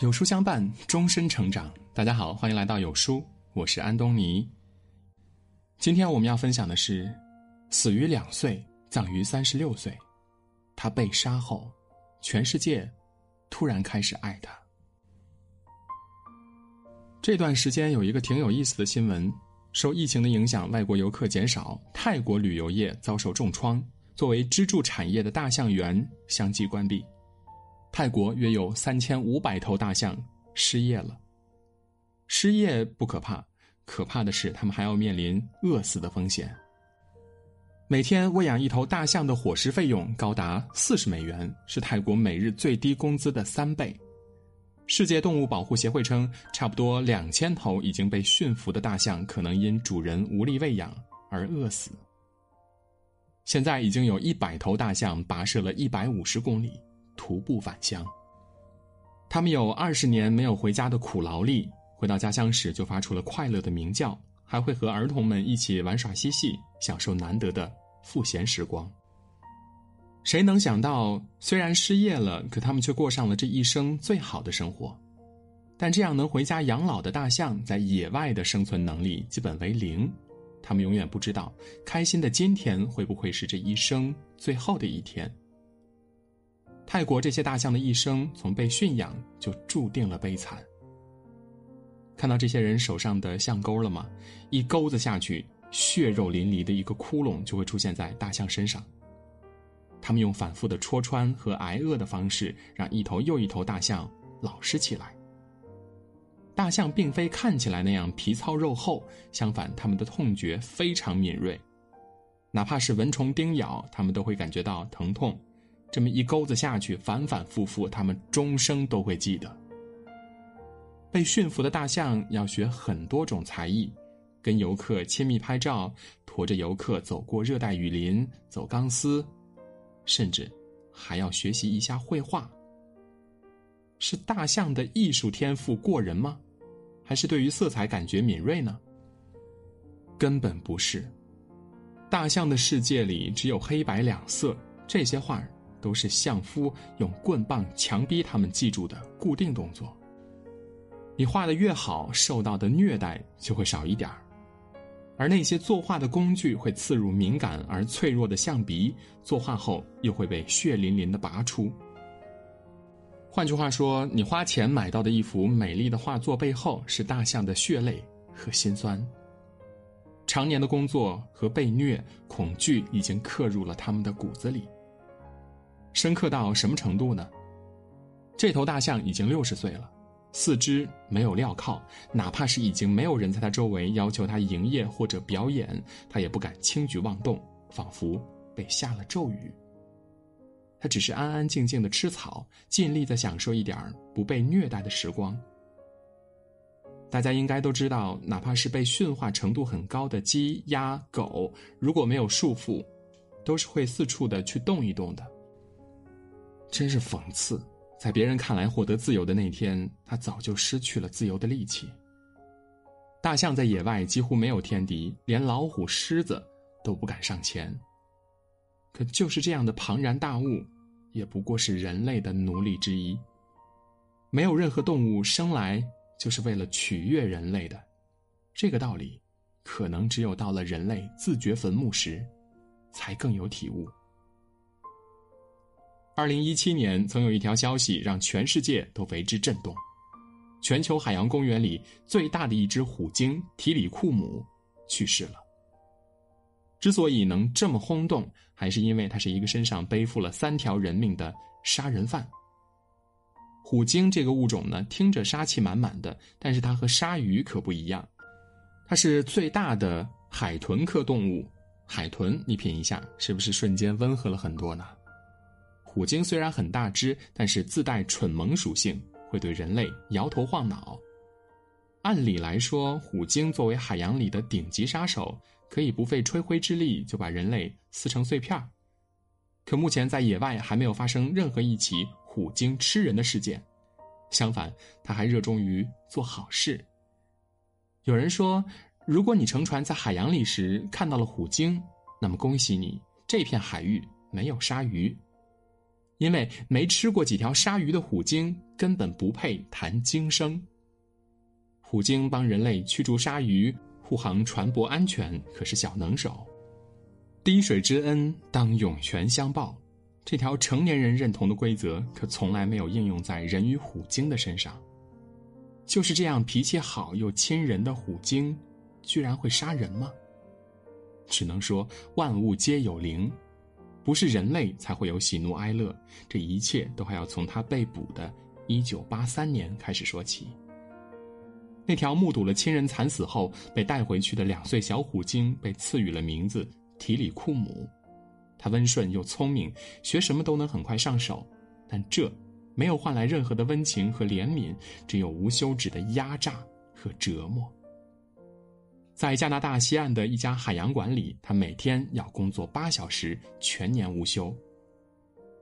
有书相伴，终身成长。大家好，欢迎来到有书，我是安东尼。今天我们要分享的是：死于两岁，葬于三十六岁。他被杀后，全世界突然开始爱他。这段时间有一个挺有意思的新闻：受疫情的影响，外国游客减少，泰国旅游业遭受重创，作为支柱产业的大象园相继关闭。泰国约有三千五百头大象失业了。失业不可怕，可怕的是他们还要面临饿死的风险。每天喂养一头大象的伙食费用高达四十美元，是泰国每日最低工资的三倍。世界动物保护协会称，差不多两千头已经被驯服的大象可能因主人无力喂养而饿死。现在已经有一百头大象跋涉了一百五十公里。徒步返乡，他们有二十年没有回家的苦劳力，回到家乡时就发出了快乐的鸣叫，还会和儿童们一起玩耍嬉戏，享受难得的赋闲时光。谁能想到，虽然失业了，可他们却过上了这一生最好的生活。但这样能回家养老的大象，在野外的生存能力基本为零，他们永远不知道，开心的今天会不会是这一生最后的一天。泰国这些大象的一生，从被驯养就注定了悲惨。看到这些人手上的象钩了吗？一钩子下去，血肉淋漓的一个窟窿就会出现在大象身上。他们用反复的戳穿和挨饿的方式，让一头又一头大象老实起来。大象并非看起来那样皮糙肉厚，相反，它们的痛觉非常敏锐，哪怕是蚊虫叮咬，它们都会感觉到疼痛。这么一钩子下去，反反复复，他们终生都会记得。被驯服的大象要学很多种才艺，跟游客亲密拍照，驮着游客走过热带雨林，走钢丝，甚至还要学习一下绘画。是大象的艺术天赋过人吗？还是对于色彩感觉敏锐呢？根本不是。大象的世界里只有黑白两色，这些画都是相夫用棍棒强逼他们记住的固定动作。你画的越好，受到的虐待就会少一点儿，而那些作画的工具会刺入敏感而脆弱的象鼻，作画后又会被血淋淋的拔出。换句话说，你花钱买到的一幅美丽的画作背后，是大象的血泪和心酸。常年的工作和被虐，恐惧已经刻入了他们的骨子里。深刻到什么程度呢？这头大象已经六十岁了，四肢没有镣铐，哪怕是已经没有人在它周围要求它营业或者表演，它也不敢轻举妄动，仿佛被下了咒语。它只是安安静静的吃草，尽力的享受一点不被虐待的时光。大家应该都知道，哪怕是被驯化程度很高的鸡、鸭、狗，如果没有束缚，都是会四处的去动一动的。真是讽刺，在别人看来获得自由的那天，他早就失去了自由的力气。大象在野外几乎没有天敌，连老虎、狮子都不敢上前。可就是这样的庞然大物，也不过是人类的奴隶之一。没有任何动物生来就是为了取悦人类的，这个道理，可能只有到了人类自掘坟墓时，才更有体悟。二零一七年，曾有一条消息让全世界都为之震动：全球海洋公园里最大的一只虎鲸提里库姆去世了。之所以能这么轰动，还是因为它是一个身上背负了三条人命的杀人犯。虎鲸这个物种呢，听着杀气满满的，但是它和鲨鱼可不一样，它是最大的海豚科动物。海豚，你品一下，是不是瞬间温和了很多呢？虎鲸虽然很大只，但是自带蠢萌属性，会对人类摇头晃脑。按理来说，虎鲸作为海洋里的顶级杀手，可以不费吹灰之力就把人类撕成碎片可目前在野外还没有发生任何一起虎鲸吃人的事件，相反，它还热衷于做好事。有人说，如果你乘船在海洋里时看到了虎鲸，那么恭喜你，这片海域没有鲨鱼。因为没吃过几条鲨鱼的虎鲸根本不配谈鲸生。虎鲸帮人类驱逐鲨鱼、护航船舶安全，可是小能手。滴水之恩当涌泉相报，这条成年人认同的规则可从来没有应用在人与虎鲸的身上。就是这样脾气好又亲人的虎鲸，居然会杀人吗？只能说万物皆有灵。不是人类才会有喜怒哀乐，这一切都还要从他被捕的1983年开始说起。那条目睹了亲人惨死后被带回去的两岁小虎鲸被赐予了名字提里库姆，它温顺又聪明，学什么都能很快上手，但这没有换来任何的温情和怜悯，只有无休止的压榨和折磨。在加拿大西岸的一家海洋馆里，他每天要工作八小时，全年无休。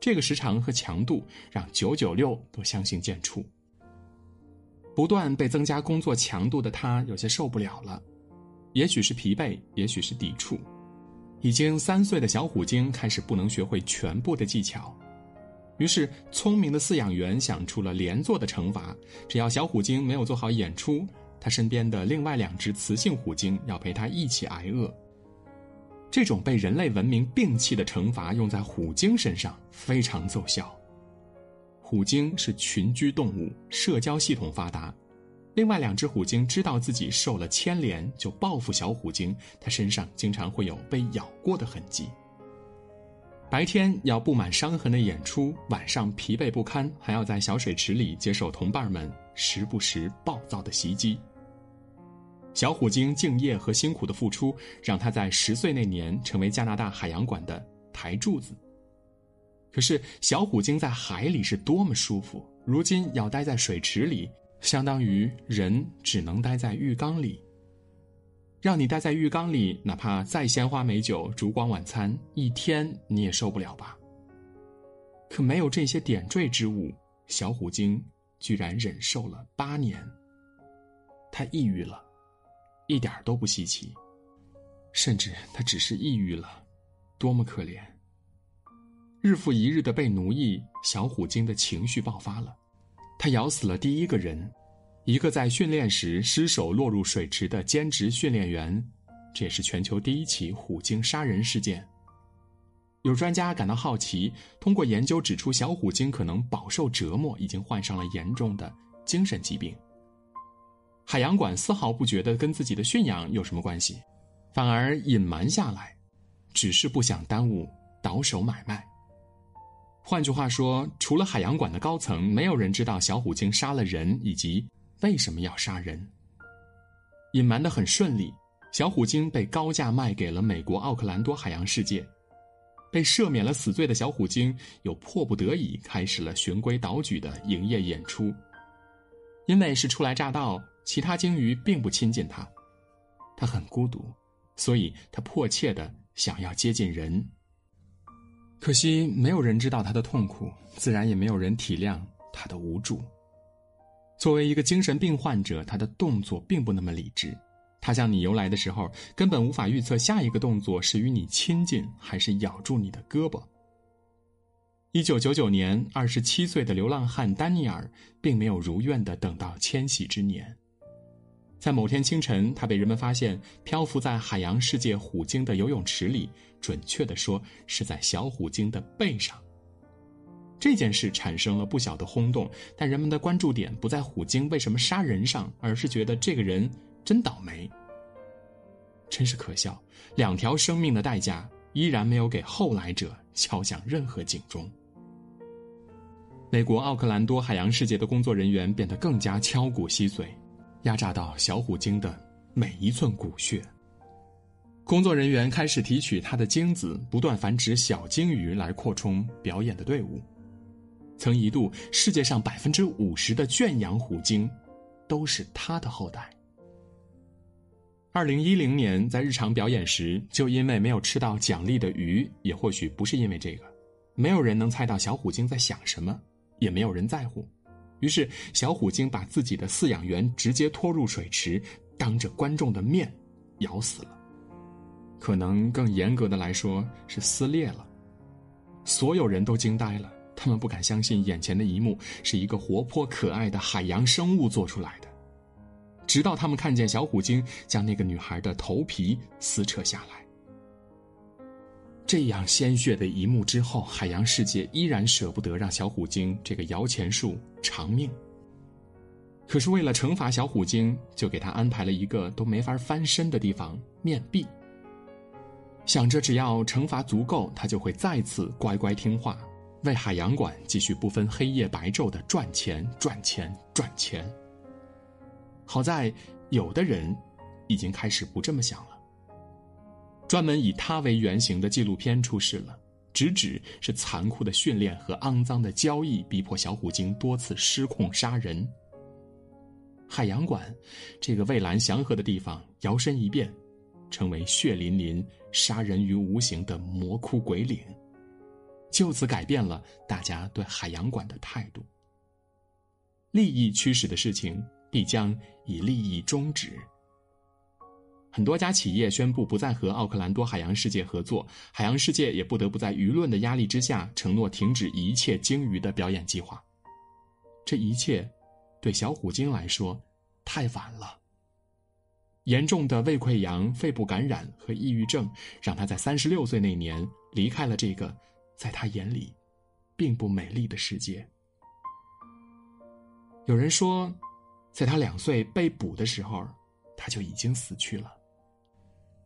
这个时长和强度让九九六都相形见绌。不断被增加工作强度的他有些受不了了，也许是疲惫，也许是抵触。已经三岁的小虎鲸开始不能学会全部的技巧，于是聪明的饲养员想出了连坐的惩罚：只要小虎鲸没有做好演出。他身边的另外两只雌性虎鲸要陪他一起挨饿。这种被人类文明摒弃的惩罚用在虎鲸身上非常奏效。虎鲸是群居动物，社交系统发达。另外两只虎鲸知道自己受了牵连，就报复小虎鲸。它身上经常会有被咬过的痕迹。白天要布满伤痕的演出，晚上疲惫不堪，还要在小水池里接受同伴们时不时暴躁的袭击。小虎鲸敬业和辛苦的付出，让他在十岁那年成为加拿大海洋馆的台柱子。可是，小虎鲸在海里是多么舒服，如今要待在水池里，相当于人只能待在浴缸里。让你待在浴缸里，哪怕再鲜花美酒、烛光晚餐，一天你也受不了吧？可没有这些点缀之物，小虎鲸居然忍受了八年。他抑郁了。一点都不稀奇，甚至他只是抑郁了，多么可怜！日复一日的被奴役，小虎鲸的情绪爆发了，他咬死了第一个人，一个在训练时失手落入水池的兼职训练员，这也是全球第一起虎鲸杀人事件。有专家感到好奇，通过研究指出，小虎鲸可能饱受折磨，已经患上了严重的精神疾病。海洋馆丝毫不觉得跟自己的驯养有什么关系，反而隐瞒下来，只是不想耽误倒手买卖。换句话说，除了海洋馆的高层，没有人知道小虎鲸杀了人以及为什么要杀人。隐瞒的很顺利，小虎鲸被高价卖给了美国奥克兰多海洋世界，被赦免了死罪的小虎鲸又迫不得已开始了循规蹈矩的营业演出，因为是初来乍到。其他鲸鱼并不亲近它，它很孤独，所以它迫切的想要接近人。可惜没有人知道他的痛苦，自然也没有人体谅他的无助。作为一个精神病患者，他的动作并不那么理智。他向你游来的时候，根本无法预测下一个动作是与你亲近，还是咬住你的胳膊。一九九九年，二十七岁的流浪汉丹尼尔并没有如愿的等到迁徙之年。在某天清晨，他被人们发现漂浮在海洋世界虎鲸的游泳池里，准确的说是在小虎鲸的背上。这件事产生了不小的轰动，但人们的关注点不在虎鲸为什么杀人上，而是觉得这个人真倒霉。真是可笑，两条生命的代价依然没有给后来者敲响任何警钟。美国奥克兰多海洋世界的工作人员变得更加敲骨吸髓。压榨到小虎鲸的每一寸骨血。工作人员开始提取它的精子，不断繁殖小鲸鱼来扩充表演的队伍。曾一度，世界上百分之五十的圈养虎鲸都是它的后代。二零一零年，在日常表演时，就因为没有吃到奖励的鱼，也或许不是因为这个，没有人能猜到小虎鲸在想什么，也没有人在乎。于是，小虎鲸把自己的饲养员直接拖入水池，当着观众的面咬死了。可能更严格的来说是撕裂了。所有人都惊呆了，他们不敢相信眼前的一幕是一个活泼可爱的海洋生物做出来的，直到他们看见小虎鲸将那个女孩的头皮撕扯下来。这样鲜血的一幕之后，海洋世界依然舍不得让小虎鲸这个摇钱树偿命。可是为了惩罚小虎鲸，就给他安排了一个都没法翻身的地方——面壁。想着只要惩罚足够，他就会再次乖乖听话，为海洋馆继续不分黑夜白昼的赚钱、赚钱、赚钱。好在有的人已经开始不这么想了。专门以他为原型的纪录片出世了，直指是残酷的训练和肮脏的交易逼迫小虎鲸多次失控杀人。海洋馆，这个蔚蓝祥和的地方，摇身一变，成为血淋淋、杀人于无形的魔窟鬼岭，就此改变了大家对海洋馆的态度。利益驱使的事情，必将以利益终止。很多家企业宣布不再和奥克兰多海洋世界合作，海洋世界也不得不在舆论的压力之下承诺停止一切鲸鱼的表演计划。这一切，对小虎鲸来说，太晚了。严重的胃溃疡、肺部感染和抑郁症，让他在三十六岁那年离开了这个，在他眼里，并不美丽的世界。有人说，在他两岁被捕的时候，他就已经死去了。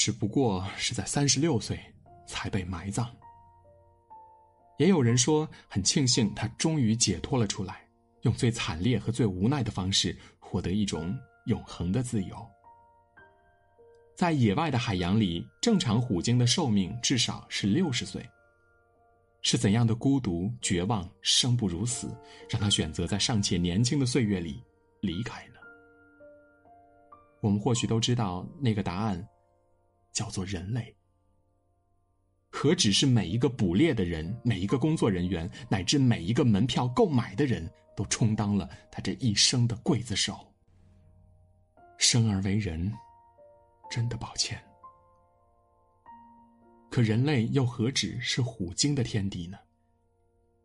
只不过是在三十六岁才被埋葬。也有人说，很庆幸他终于解脱了出来，用最惨烈和最无奈的方式获得一种永恒的自由。在野外的海洋里，正常虎鲸的寿命至少是六十岁。是怎样的孤独、绝望、生不如死，让他选择在尚且年轻的岁月里离开呢？我们或许都知道那个答案。叫做人类，何止是每一个捕猎的人，每一个工作人员，乃至每一个门票购买的人都充当了他这一生的刽子手。生而为人，真的抱歉。可人类又何止是虎鲸的天敌呢？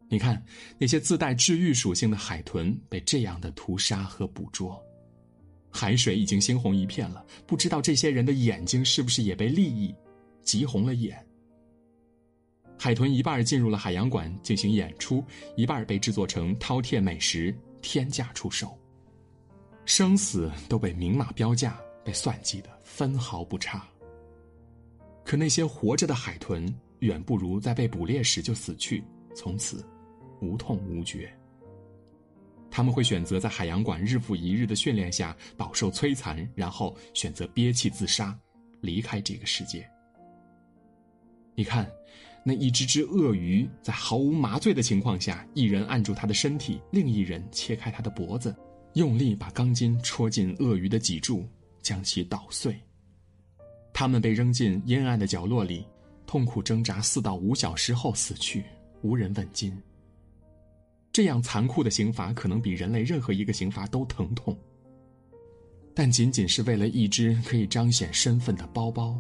你看，那些自带治愈属性的海豚被这样的屠杀和捕捉。海水已经猩红一片了，不知道这些人的眼睛是不是也被利益急红了眼。海豚一半进入了海洋馆进行演出，一半被制作成饕餮美食，天价出售。生死都被明码标价，被算计的分毫不差。可那些活着的海豚，远不如在被捕猎时就死去，从此无痛无觉。他们会选择在海洋馆日复一日的训练下饱受摧残，然后选择憋气自杀，离开这个世界。你看，那一只只鳄鱼在毫无麻醉的情况下，一人按住它的身体，另一人切开它的脖子，用力把钢筋戳进鳄鱼的脊柱，将其捣碎。他们被扔进阴暗的角落里，痛苦挣扎四到五小时后死去，无人问津。这样残酷的刑罚，可能比人类任何一个刑罚都疼痛。但仅仅是为了一只可以彰显身份的包包，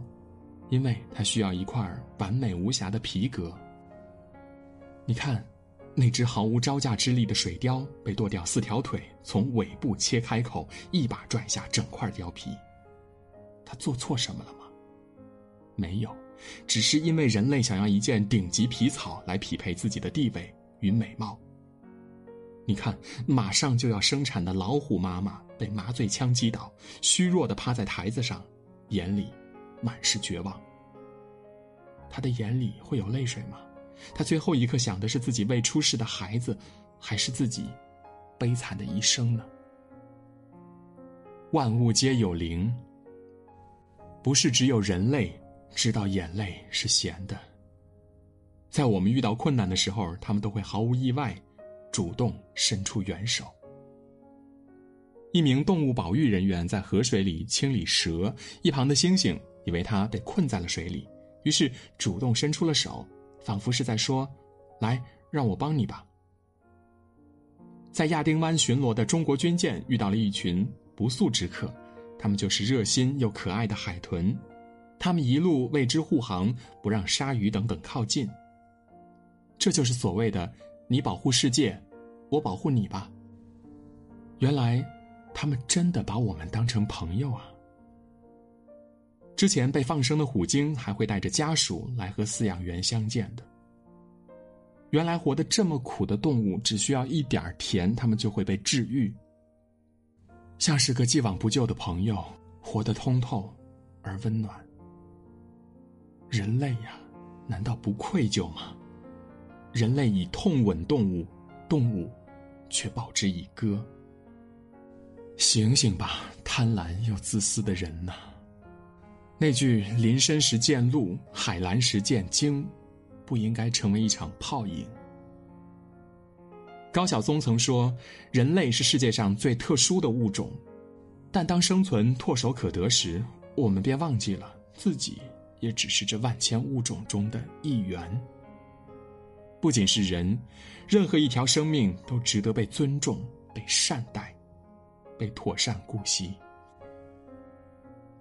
因为它需要一块完美无瑕的皮革。你看，那只毫无招架之力的水貂被剁掉四条腿，从尾部切开口，一把拽下整块貂皮。他做错什么了吗？没有，只是因为人类想要一件顶级皮草来匹配自己的地位与美貌。你看，马上就要生产的老虎妈妈被麻醉枪击倒，虚弱的趴在台子上，眼里满是绝望。他的眼里会有泪水吗？他最后一刻想的是自己未出世的孩子，还是自己悲惨的一生呢？万物皆有灵，不是只有人类知道眼泪是咸的。在我们遇到困难的时候，他们都会毫无意外。主动伸出援手。一名动物保育人员在河水里清理蛇，一旁的猩猩以为他被困在了水里，于是主动伸出了手，仿佛是在说：“来，让我帮你吧。”在亚丁湾巡逻的中国军舰遇到了一群不速之客，他们就是热心又可爱的海豚，他们一路为之护航，不让鲨鱼等等靠近。这就是所谓的。你保护世界，我保护你吧。原来，他们真的把我们当成朋友啊！之前被放生的虎鲸还会带着家属来和饲养员相见的。原来活得这么苦的动物，只需要一点甜，它们就会被治愈，像是个既往不咎的朋友，活得通透而温暖。人类呀，难道不愧疚吗？人类以痛吻动物，动物却报之以歌。醒醒吧，贪婪又自私的人呐！那句“林深时见鹿，海蓝时见鲸”，不应该成为一场泡影。高晓松曾说：“人类是世界上最特殊的物种，但当生存唾手可得时，我们便忘记了自己也只是这万千物种中的一员。不仅是人，任何一条生命都值得被尊重、被善待。”被妥善顾惜。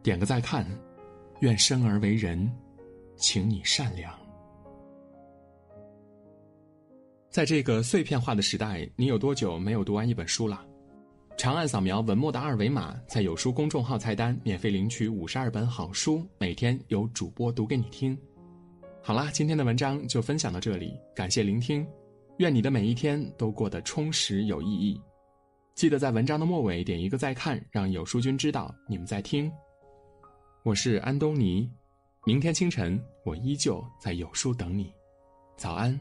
点个再看，愿生而为人，请你善良。在这个碎片化的时代，你有多久没有读完一本书了？长按扫描文末的二维码，在有书公众号菜单免费领取五十二本好书，每天有主播读给你听。好啦，今天的文章就分享到这里，感谢聆听，愿你的每一天都过得充实有意义。记得在文章的末尾点一个再看，让有书君知道你们在听。我是安东尼，明天清晨我依旧在有书等你，早安。